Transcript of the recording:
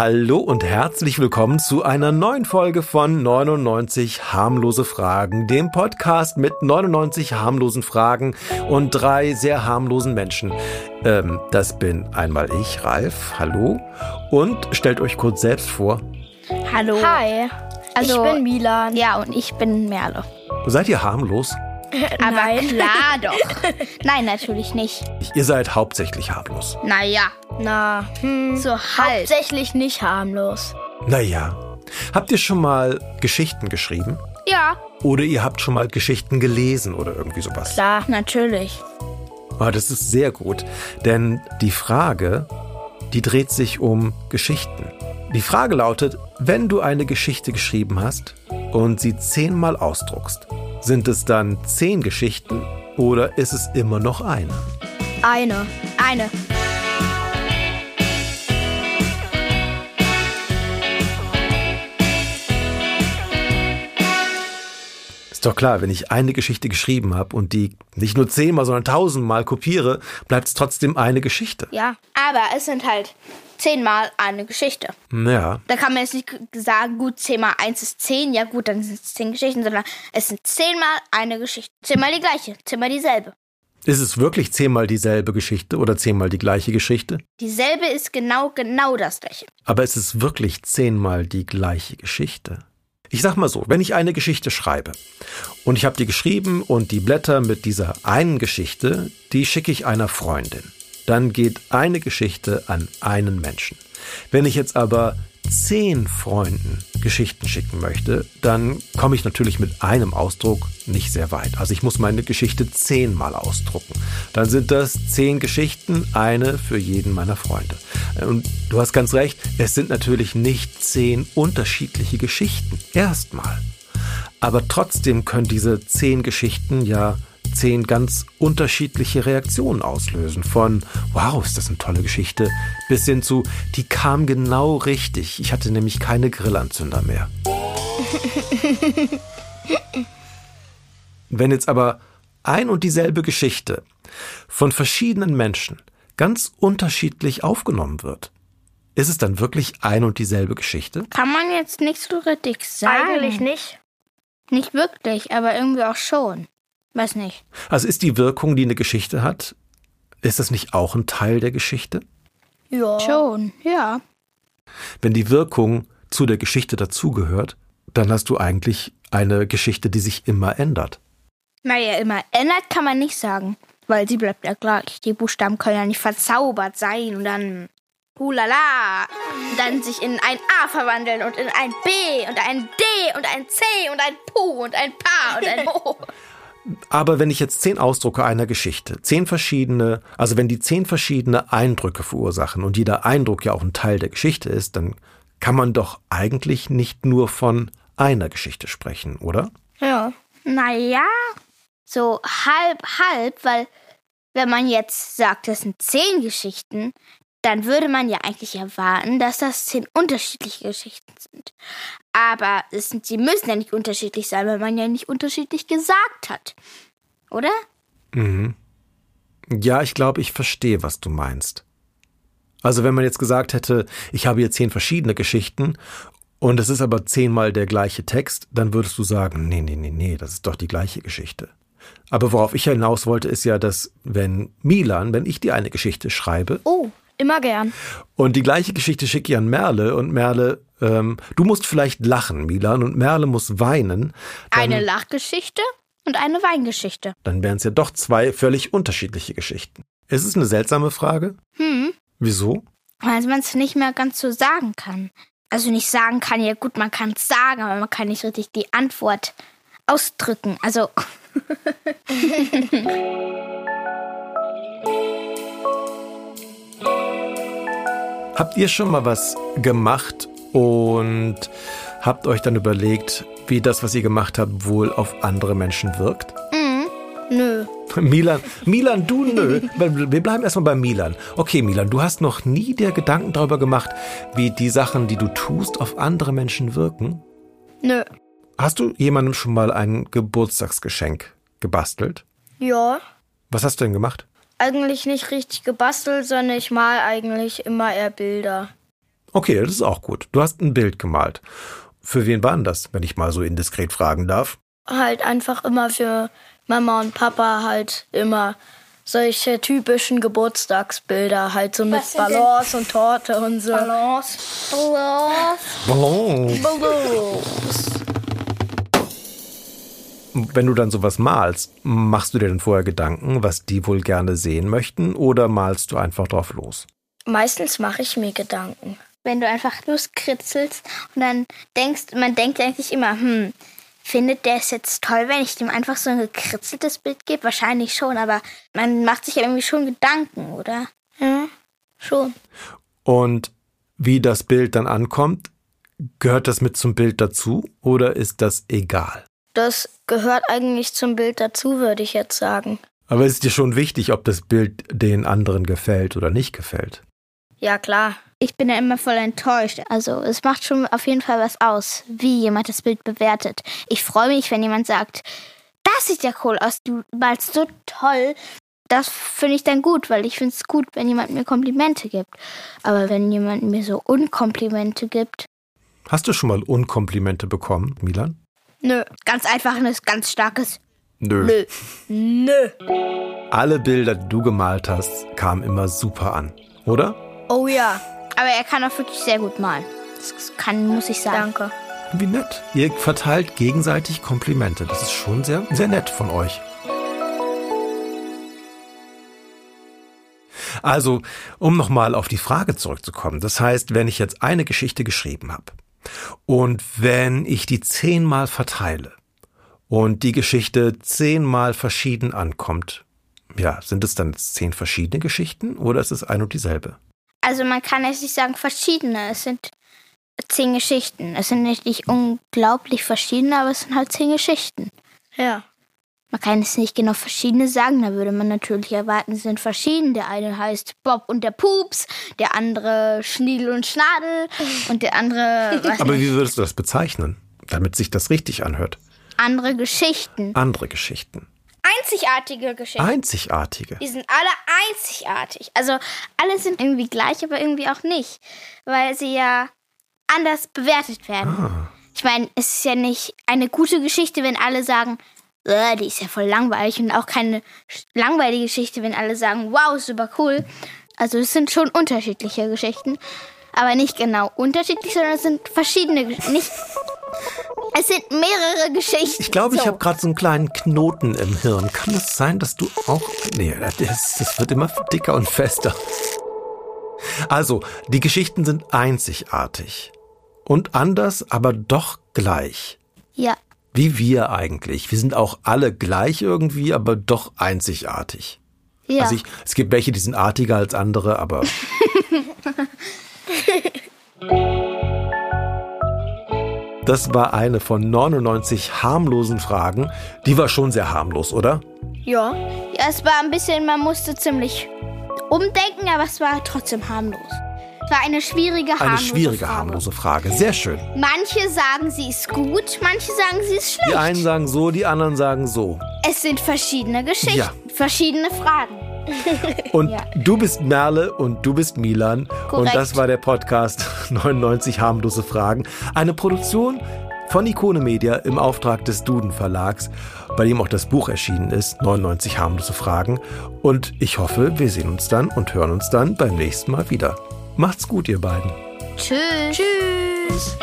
Hallo und herzlich willkommen zu einer neuen Folge von 99 harmlose Fragen, dem Podcast mit 99 harmlosen Fragen und drei sehr harmlosen Menschen. Ähm, das bin einmal ich, Ralf. Hallo. Und stellt euch kurz selbst vor. Hallo. Hi. Also, ich bin Milan. Ja, und ich bin Merle. Seid ihr harmlos? Aber Nein. klar doch. Nein, natürlich nicht. Ihr seid hauptsächlich harmlos. Naja, Na, hm, so halb. hauptsächlich nicht harmlos. Naja. Habt ihr schon mal Geschichten geschrieben? Ja, Oder ihr habt schon mal Geschichten gelesen oder irgendwie sowas? Klar. natürlich. Ah, das ist sehr gut, denn die Frage, die dreht sich um Geschichten. Die Frage lautet, wenn du eine Geschichte geschrieben hast und sie zehnmal ausdruckst, sind es dann zehn Geschichten oder ist es immer noch eine? Eine. Eine. Ist doch klar, wenn ich eine Geschichte geschrieben habe und die nicht nur zehnmal, sondern tausendmal kopiere, bleibt es trotzdem eine Geschichte. Ja, aber es sind halt zehnmal eine Geschichte. Ja, Da kann man jetzt nicht sagen, gut, zehnmal eins ist zehn, ja gut, dann sind es zehn Geschichten, sondern es sind zehnmal eine Geschichte. Zehnmal die gleiche, zehnmal dieselbe. ist es wirklich zehnmal dieselbe Geschichte oder zehnmal die gleiche Geschichte? Dieselbe ist genau, genau das gleiche. Aber es ist wirklich zehnmal die gleiche Geschichte. Ich sag mal so, wenn ich eine Geschichte schreibe und ich habe die geschrieben und die Blätter mit dieser einen Geschichte, die schicke ich einer Freundin. Dann geht eine Geschichte an einen Menschen. Wenn ich jetzt aber zehn Freunden Geschichten schicken möchte, dann komme ich natürlich mit einem Ausdruck nicht sehr weit. Also ich muss meine Geschichte zehnmal ausdrucken. Dann sind das zehn Geschichten, eine für jeden meiner Freunde. Und du hast ganz recht, es sind natürlich nicht zehn unterschiedliche Geschichten. Erstmal. Aber trotzdem können diese zehn Geschichten ja zehn ganz unterschiedliche Reaktionen auslösen. Von, wow, ist das eine tolle Geschichte, bis hin zu, die kam genau richtig. Ich hatte nämlich keine Grillanzünder mehr. Wenn jetzt aber ein und dieselbe Geschichte von verschiedenen Menschen ganz unterschiedlich aufgenommen wird, ist es dann wirklich ein und dieselbe Geschichte? Kann man jetzt nicht so richtig sagen. Eigentlich nicht. Nicht wirklich, aber irgendwie auch schon. Weiß nicht. Also ist die Wirkung, die eine Geschichte hat, ist das nicht auch ein Teil der Geschichte? Ja. Schon, ja. Wenn die Wirkung zu der Geschichte dazugehört, dann hast du eigentlich eine Geschichte, die sich immer ändert. Naja, immer ändert kann man nicht sagen, weil sie bleibt ja gleich. Die Buchstaben können ja nicht verzaubert sein und dann hulala, und dann sich in ein A verwandeln und in ein B und ein D und ein C und ein Pu und ein Pa und ein O. Aber wenn ich jetzt zehn Ausdrucke einer Geschichte, zehn verschiedene, also wenn die zehn verschiedene Eindrücke verursachen und jeder Eindruck ja auch ein Teil der Geschichte ist, dann kann man doch eigentlich nicht nur von einer Geschichte sprechen, oder? Ja. Naja, so halb, halb, weil wenn man jetzt sagt, das sind zehn Geschichten, dann würde man ja eigentlich erwarten, dass das zehn unterschiedliche Geschichten sind. Aber es sind, sie müssen ja nicht unterschiedlich sein, weil man ja nicht unterschiedlich gesagt hat. Oder? Mhm. Ja, ich glaube, ich verstehe, was du meinst. Also wenn man jetzt gesagt hätte, ich habe hier zehn verschiedene Geschichten und es ist aber zehnmal der gleiche Text, dann würdest du sagen, nee, nee, nee, nee, das ist doch die gleiche Geschichte. Aber worauf ich hinaus wollte, ist ja, dass wenn Milan, wenn ich dir eine Geschichte schreibe Oh, immer gern. und die gleiche Geschichte schicke ich an Merle und Merle, ähm, du musst vielleicht lachen, Milan, und Merle muss weinen, Eine Lachgeschichte und eine Weingeschichte. dann wären es ja doch zwei völlig unterschiedliche Geschichten. Ist es eine seltsame Frage? Hm, Wieso? weil man es nicht mehr ganz so sagen kann. Also nicht sagen kann, ja gut, man kann es sagen, aber man kann nicht richtig die Antwort ausdrücken. Also Habt ihr schon mal was gemacht und habt euch dann überlegt, wie das, was ihr gemacht habt, wohl auf andere Menschen wirkt? Nö. Milan, Milan, du nö. Wir bleiben erstmal bei Milan. Okay, Milan, du hast noch nie dir Gedanken darüber gemacht, wie die Sachen, die du tust, auf andere Menschen wirken? Nö. Hast du jemandem schon mal ein Geburtstagsgeschenk gebastelt? Ja. Was hast du denn gemacht? Eigentlich nicht richtig gebastelt, sondern ich mal eigentlich immer eher Bilder. Okay, das ist auch gut. Du hast ein Bild gemalt. Für wen war denn das, wenn ich mal so indiskret fragen darf? Halt einfach immer für Mama und Papa halt immer solche typischen Geburtstagsbilder, halt so mit Ballons und Torte und so. Balance. Balance. Ballon. Ballons. Wenn du dann sowas malst, machst du dir denn vorher Gedanken, was die wohl gerne sehen möchten, oder malst du einfach drauf los? Meistens mache ich mir Gedanken. Wenn du einfach loskritzelst und dann denkst, man denkt eigentlich immer, hm, findet der es jetzt toll, wenn ich dem einfach so ein gekritzeltes Bild gebe? Wahrscheinlich schon, aber man macht sich ja irgendwie schon Gedanken, oder? Ja, schon. Und wie das Bild dann ankommt, gehört das mit zum Bild dazu oder ist das egal? Das gehört eigentlich zum Bild dazu, würde ich jetzt sagen. Aber ist dir schon wichtig, ob das Bild den anderen gefällt oder nicht gefällt? Ja, klar. Ich bin ja immer voll enttäuscht. Also es macht schon auf jeden Fall was aus, wie jemand das Bild bewertet. Ich freue mich, wenn jemand sagt, das sieht ja cool aus, du malst so toll. Das finde ich dann gut, weil ich finde es gut, wenn jemand mir Komplimente gibt. Aber wenn jemand mir so Unkomplimente gibt, Hast du schon mal Unkomplimente bekommen, Milan? Nö. ganz einfach ein ganz starkes Nö. Nö. Nö. Alle Bilder, die du gemalt hast, kamen immer super an, oder? Oh ja, Aber er kann auch wirklich sehr gut malen. Das kann, muss ich sagen. danke. Wie nett. Ihr verteilt gegenseitig Komplimente. Das ist schon sehr, sehr nett von euch. Also, um nochmal auf die Frage zurückzukommen. Das heißt, wenn ich jetzt eine Geschichte geschrieben habe und wenn ich die zehnmal verteile und die Geschichte zehnmal verschieden ankommt, ja, sind es dann zehn verschiedene Geschichten oder ist es ein und dieselbe? Also man kann jetzt nicht sagen verschiedene. Es sind zehn Geschichten. Es sind nicht, nicht unglaublich verschiedene, aber es sind halt zehn Geschichten. Ja. Man kann es nicht genau verschiedene sagen, da würde man natürlich erwarten, es sind verschieden. Der eine heißt Bob und der Pups, der andere Schniedel und Schnadel und der andere was Aber nicht, wie würdest du das bezeichnen, damit sich das richtig anhört? andere Geschichten. Andere Geschichten. Einzigartige Geschichten. Einzigartige. Die sind alle einzigartig. Also alle sind irgendwie gleich, aber irgendwie auch nicht, weil sie ja anders bewertet werden. Ah. Ich meine, es ist ja nicht eine gute Geschichte, wenn alle sagen, "Äh, die ist ja voll langweilig und auch keine langweilige Geschichte, wenn alle sagen, wow, super cool. Also es sind schon unterschiedliche Geschichten, aber nicht genau unterschiedlich, sondern es sind verschiedene Geschichten. Nicht, es sind mehrere Geschichten. Ich glaube, ich So. habe gerade so einen kleinen Knoten im Hirn. Kann es sein, dass du auch. Nee, das, das wird immer dicker und fester. Also, die Geschichten sind einzigartig. Und anders, aber doch gleich. Ja, Wie wir eigentlich. Wir sind auch alle gleich irgendwie, aber doch einzigartig. ja. Also ich, es gibt welche, die sind artiger als andere, aber. Das war eine von 99 harmlosen Fragen. Die war schon sehr harmlos, oder? Ja. Ja, es war ein bisschen, man musste ziemlich umdenken, aber es war trotzdem harmlos. War eine schwierige, Eine harmlose schwierige, Frage. harmlose Frage. Sehr schön. Manche sagen, sie ist gut, manche sagen, sie ist Die schlecht. einen sagen so, die anderen sagen so. Es sind verschiedene Geschichten, Ja. verschiedene Fragen. Und Ja. du bist Merle und du bist Milan. Und Korrekt. das war der Podcast 99 harmlose Fragen. Eine Produktion von Ikone Media im Auftrag des Duden Verlags, bei dem auch das Buch erschienen ist, 99 harmlose Fragen. Und ich hoffe, wir sehen uns dann und hören uns dann beim nächsten Mal wieder. Macht's gut, ihr beiden. Tschüss. Tschüss.